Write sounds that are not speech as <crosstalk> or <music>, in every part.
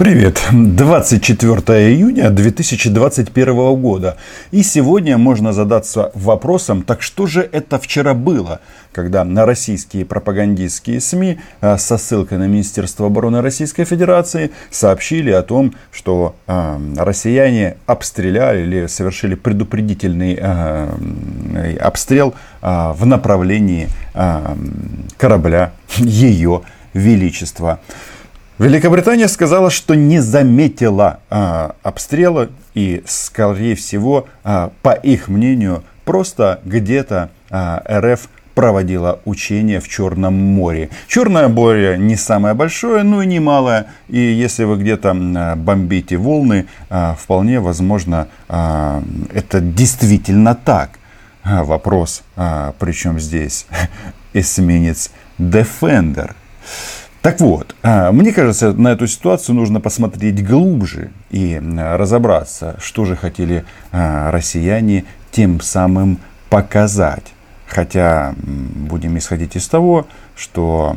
Привет! 24 июня 2021 года. И сегодня можно задаться вопросом, так что же это вчера было, когда на российские пропагандистские СМИ а, со ссылкой на Министерство обороны Российской Федерации сообщили о том, что э, россияне обстреляли или совершили предупредительный э, обстрел э, в направлении э, корабля Ее Величества. Великобритания сказала, что не заметила а, обстрела и, скорее всего, а, по их мнению, просто где-то а, РФ проводила учения в Черном море. Черное море не самое большое, но и не малое. И если вы где-то бомбите волны, а, вполне возможно, а, это действительно так. А, вопрос, причем здесь <laughs> эсминец Defender. Так вот, а, мне кажется, на эту ситуацию нужно посмотреть глубже и разобраться, что же хотели а, россияне тем самым показать. Хотя будем исходить из того, что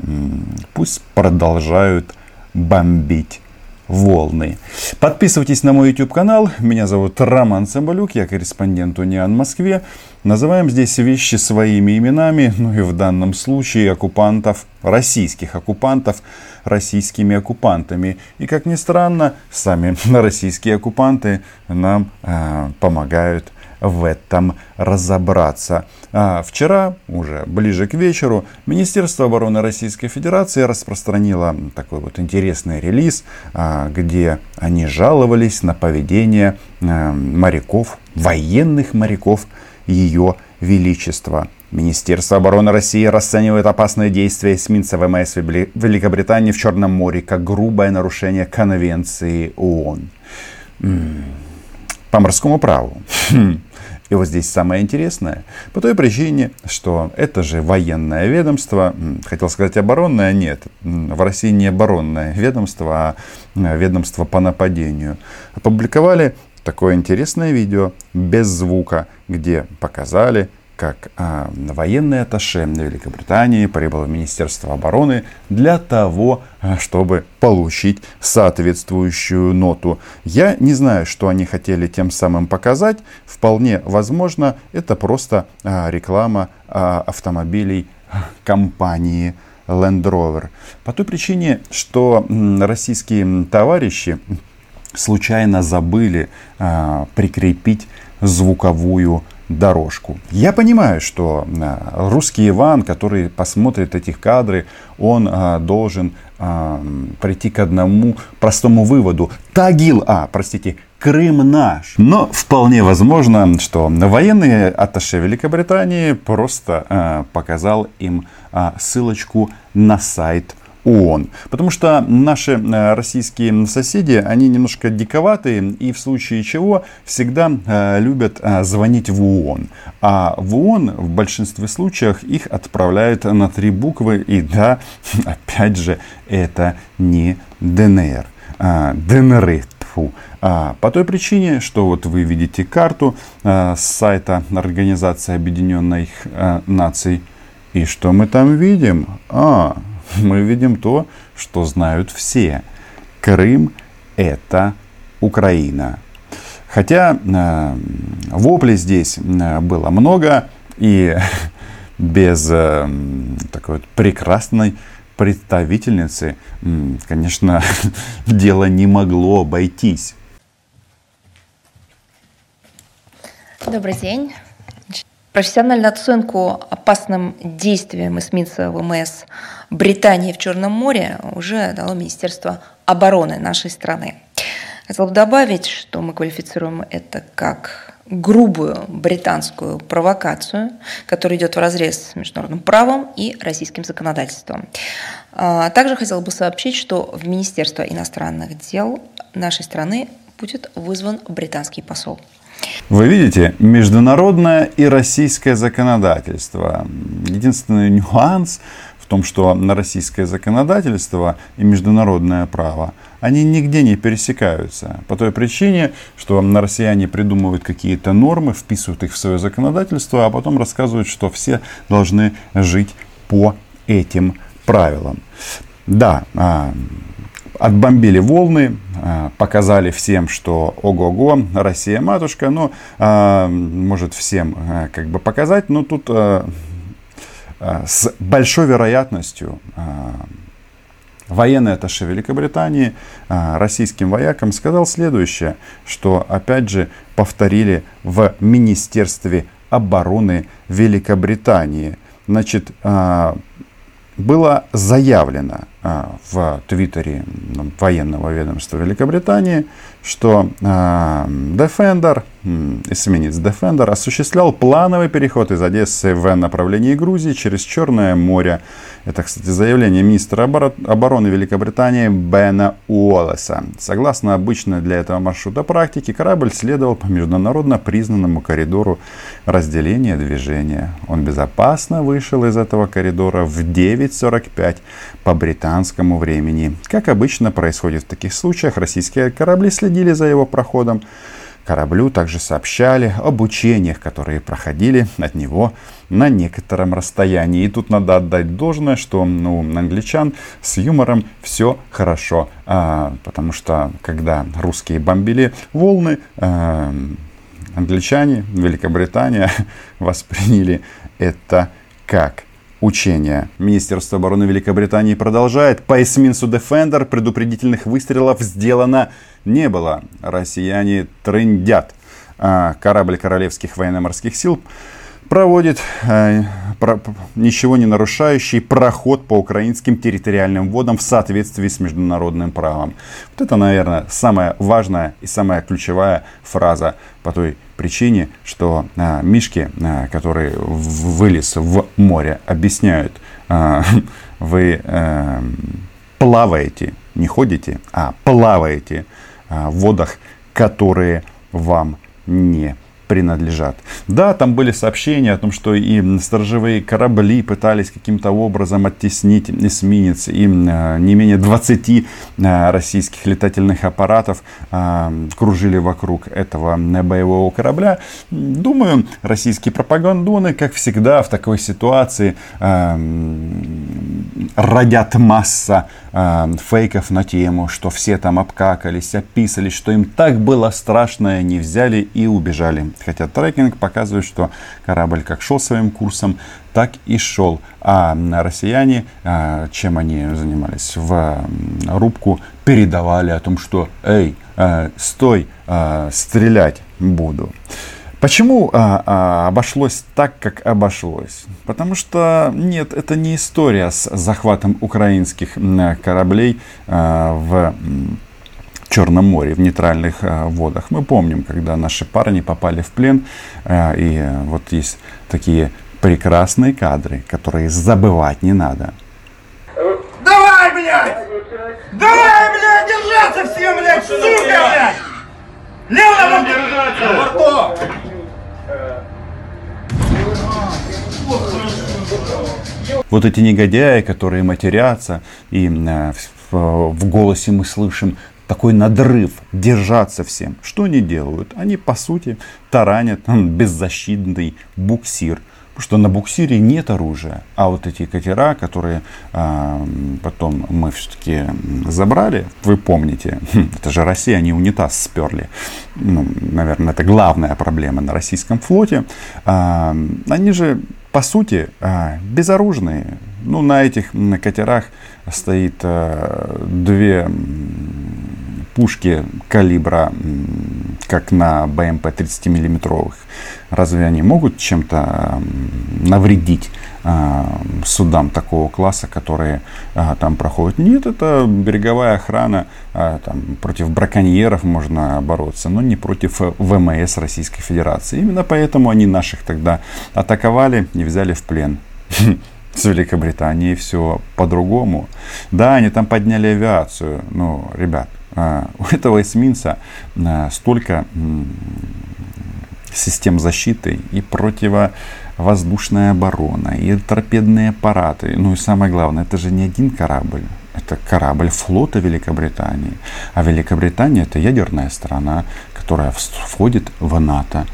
пусть продолжают бомбить волны. Подписывайтесь на мой YouTube канал. Меня зовут Роман Цымбалюк, я корреспондент Униан в Москве. Называем здесь вещи своими именами, ну и в данном случае оккупантов, российских оккупантов, российскими оккупантами. И как ни странно, сами <laughs> российские оккупанты нам э, помогают в этом разобраться. А вчера, уже ближе к вечеру, Министерство обороны Российской Федерации распространило такой вот интересный релиз, а, где они жаловались на поведение а, моряков, военных моряков Ее Величества. Министерство обороны России расценивает опасные действия эсминца ВМС Великобритании в Черном море как грубое нарушение Конвенции ООН. По морскому праву. И вот здесь самое интересное, по той причине, что это же военное ведомство, хотел сказать оборонное, нет, в России не оборонное ведомство, а ведомство по нападению. Опубликовали такое интересное видео без звука, где показали, как а, военный атташе Великобритании прибыл в Министерство обороны для того, а, чтобы получить соответствующую ноту. Я не знаю, что они хотели тем самым показать. Вполне возможно, это просто а, реклама а, автомобилей компании Land Rover. По той причине, что российские товарищи случайно забыли а, прикрепить звуковую дорожку. Я понимаю, что а, русский Иван, который посмотрит эти кадры, он а, должен а, прийти к одному простому выводу. Тагил, а, простите, Крым наш. Но вполне возможно, что военный атташе Великобритании просто показал им ссылочку на сайт ООН. Потому что наши э, российские соседи, они немножко диковатые и в случае чего всегда э, любят э, звонить в ООН. А в ООН в большинстве случаев их отправляют на три буквы. И да, <laughs> опять же, это не ДНР. А, ДНР. Фу. А, по той причине, что вот вы видите карту а, с сайта Организации Объединенных Наций. И что мы там видим? А, <laughs> мы видим то, что знают все. Крым – это Украина. Хотя э, воплей здесь э, было много, и <laughs> без э, такой вот прекрасной представительницы, конечно, <laughs> дело не могло обойтись. Добрый день. Профессиональную оценку опасным действиям эсминца ВМС Британии в Черном море уже дало Министерство обороны нашей страны. Хотел бы добавить, что мы квалифицируем это как грубую британскую провокацию, которая идет в разрез с международным правом и российским законодательством. А, также хотел бы сообщить, что в Министерство иностранных дел нашей страны будет вызван британский посол. Вы видите, международное и российское законодательство. Единственный нюанс в том, что на российское законодательство и международное право, они нигде не пересекаются. По той причине, что на россияне придумывают какие-то нормы, вписывают их в свое законодательство, а потом рассказывают, что все должны жить по этим правилам. Да, а, отбомбили волны, показали всем, что ого-го, Россия матушка, ну, может всем как бы показать, но тут с большой вероятностью военный атташе Великобритании российским воякам сказал следующее, что опять же повторили в Министерстве обороны Великобритании. Значит, было заявлено в твиттере военного ведомства Великобритании, что а, Defender, эсминец Defender, осуществлял плановый переход из Одессы в направлении Грузии через Черное море. Это, кстати, заявление министра обороны Великобритании Бена Уоллеса. Согласно обычной для этого маршрута практики, корабль следовал по международно признанному коридору разделения движения. Он безопасно вышел из этого коридора в 9.45 по британскому времени. Как обычно происходит в таких случаях, российские корабли следили за его проходом. Кораблю также сообщали об учениях, которые проходили от него на некотором расстоянии. И тут надо отдать должное, что ну, англичан с юмором все хорошо. А, потому что когда русские бомбили волны, а, англичане, Великобритания <laughs> восприняли это как учения. Министерство обороны Великобритании продолжает. По эсминцу Defender предупредительных выстрелов сделано не было. Россияне трындят. А, корабль Королевских военно-морских сил проводит э, ничего не нарушающий проход по украинским территориальным водам в соответствии с международным правом. Вот это, наверное, самая важная и самая ключевая фраза по той причине, что э, мишки, э, которые вылез в море, объясняют, э, <laughs> вы э, плаваете, не ходите, а плаваете э, в водах, которые вам не принадлежат. Да, там были сообщения о том, что и сторожевые корабли пытались каким-то образом оттеснить эсминец, и э, не менее 20 э, российских летательных аппаратов э, кружили вокруг этого боевого корабля. Думаю, российские пропагандоны, как всегда, в такой ситуации родят масса фейков на тему, что все там обкакались, описались, что им так было страшно, они взяли и убежали. Хотя трекинг показывает, что корабль как шел своим курсом, так и шел. А россияне, а, чем они занимались? В рубку передавали о том, что «Эй, а, стой, а, стрелять буду». Почему а, а, обошлось так, как обошлось? Потому что нет, это не история с захватом украинских кораблей а, в Черном море, в нейтральных э, водах. Мы помним, когда наши парни попали в плен, э, и э, вот есть такие прекрасные кадры, которые забывать не надо. Давай, блядь! Давай, блядь, держаться всем, блядь, сука, блядь! Лево держаться! Вот эти негодяи, которые матерятся, и в, в голосе мы слышим такой надрыв, держаться всем. Что они делают? Они, по сути, таранят беззащитный буксир. Потому что на буксире нет оружия. А вот эти катера, которые э, потом мы все-таки забрали, вы помните, это же Россия, они унитаз сперли. Ну, наверное, это главная проблема на российском флоте. Э, они же, по сути, э, безоружные. Ну, на этих катерах стоит э, две пушки калибра, как на БМП 30 миллиметровых, разве они могут чем-то навредить э, судам такого класса, которые э, там проходят? Нет, это береговая охрана, э, там, против браконьеров можно бороться, но не против ВМС Российской Федерации. Именно поэтому они наших тогда атаковали и взяли в плен. <laughs> С Великобританией все по-другому. Да, они там подняли авиацию. Ну, ребят, а, у этого эсминца а, столько систем защиты и противовоздушная оборона, и торпедные аппараты. Ну и самое главное, это же не один корабль. Это корабль флота Великобритании. А Великобритания это ядерная страна, которая входит в НАТО.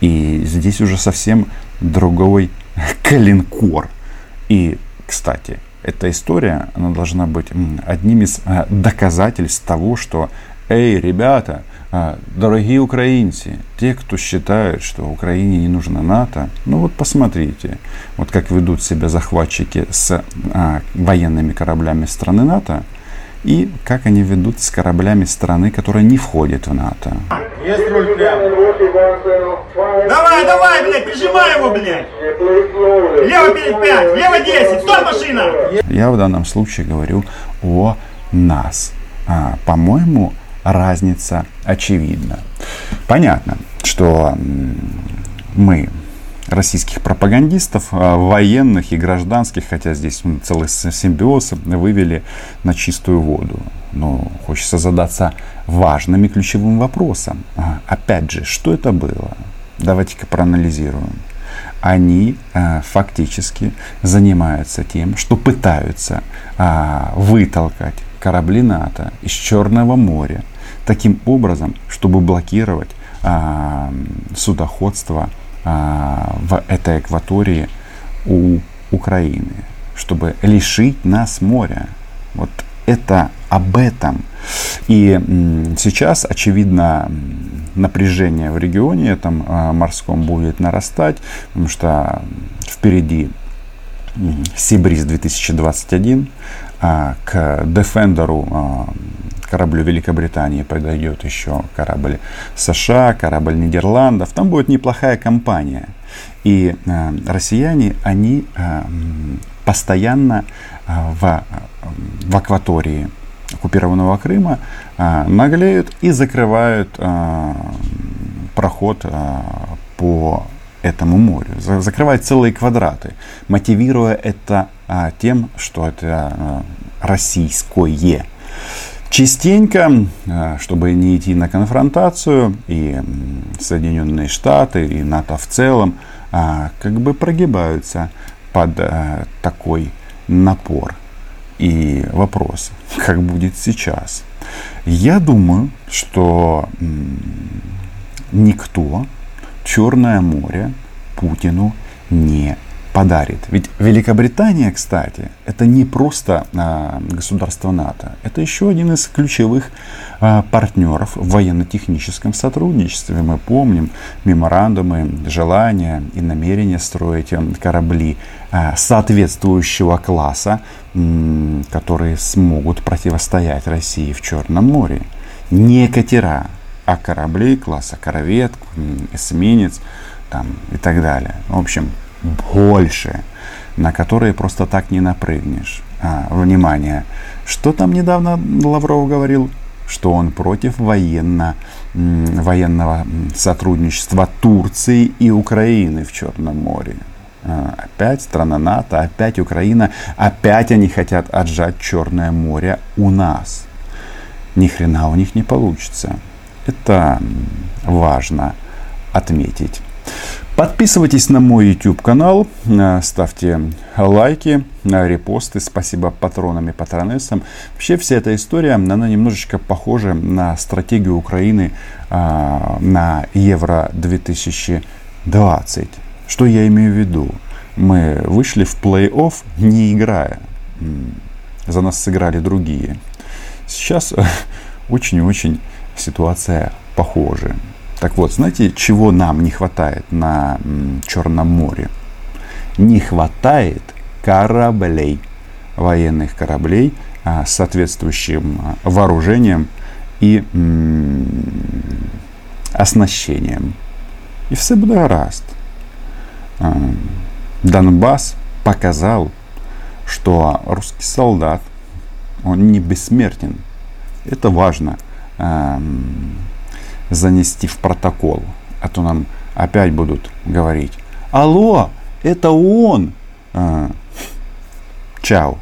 И здесь уже совсем другой <laughs> калинкор. И, кстати, эта история, она должна быть одним из э, доказательств того, что Эй, ребята, а, дорогие украинцы, те, кто считает, что Украине не нужно НАТО, ну вот посмотрите, вот как ведут себя захватчики с а, военными кораблями страны НАТО, и как они ведут с кораблями страны, которая не входит в НАТО. Есть руль прям. Давай, давай, блядь, прижимай его, блядь. Лево перед 5, лево 10, стой, машина! Я в данном случае говорю о нас. А, по-моему, разница очевидна. Понятно, что мы российских пропагандистов, а, военных и гражданских, хотя здесь целый симбиоз, вывели на чистую воду. Но хочется задаться важным и ключевым вопросом. А, опять же, что это было? Давайте-ка проанализируем. Они э, фактически занимаются тем, что пытаются вытолкать корабли НАТО из Черного моря таким образом, чтобы блокировать судоходство а, в этой акватории у Украины, чтобы лишить нас моря. Вот это об этом. И сейчас, очевидно, напряжение в регионе этом а, морском будет нарастать, потому что впереди Сибриз 2021, а к Defenderу кораблю Великобритании подойдет еще корабль США, корабль Нидерландов. Там будет неплохая компания. И э, россияне, они э, постоянно э, в, в акватории оккупированного Крыма э, наглеют и закрывают э, проход э, по этому морю, закрывают целые квадраты, мотивируя это а, тем, что это а, российское. Частенько, э, чтобы не идти на конфронтацию, и Соединенные Штаты, и НАТО в целом, а, как бы прогибаются под э, такой напор. И вопрос, как будет сейчас? Я думаю, что никто Черное море Путину не подарит. Ведь Великобритания, кстати, это не просто а, государство НАТО, это еще один из ключевых а, партнеров в военно-техническом сотрудничестве. Мы помним меморандумы, желания и намерения строить э, корабли а, соответствующего класса, м, которые смогут противостоять России в Черном море. Не катера, а корабли класса корвет, эсминец там, и так далее. В общем, больше, на которые просто так не напрыгнешь. А, внимание, что там недавно Лавров говорил? Что он против военно, военного сотрудничества Турции и Украины в Черном море. А, опять страна НАТО, опять Украина, опять они хотят отжать Черное море у нас. Ни хрена у них не получится. Это важно отметить. Подписывайтесь на мой YouTube канал, э, ставьте лайки, э, репосты. Спасибо патронам и патронессам. Вообще вся эта история, она немножечко похожа на стратегию Украины а, на Евро 2020. Что я имею в виду? Мы вышли в плей-офф, не играя. За нас сыграли другие. Сейчас <laughs> очень-очень ситуация похожая. Так вот, знаете, чего нам не хватает на Черном море? Не хватает кораблей, военных кораблей а, с соответствующим а, вооружением и оснащением. И все буде гаразд. А, Донбасс показал, что русский солдат, он не бессмертен. Это важно занести в протокол. А то нам опять будут говорить, алло, это он. А, чао.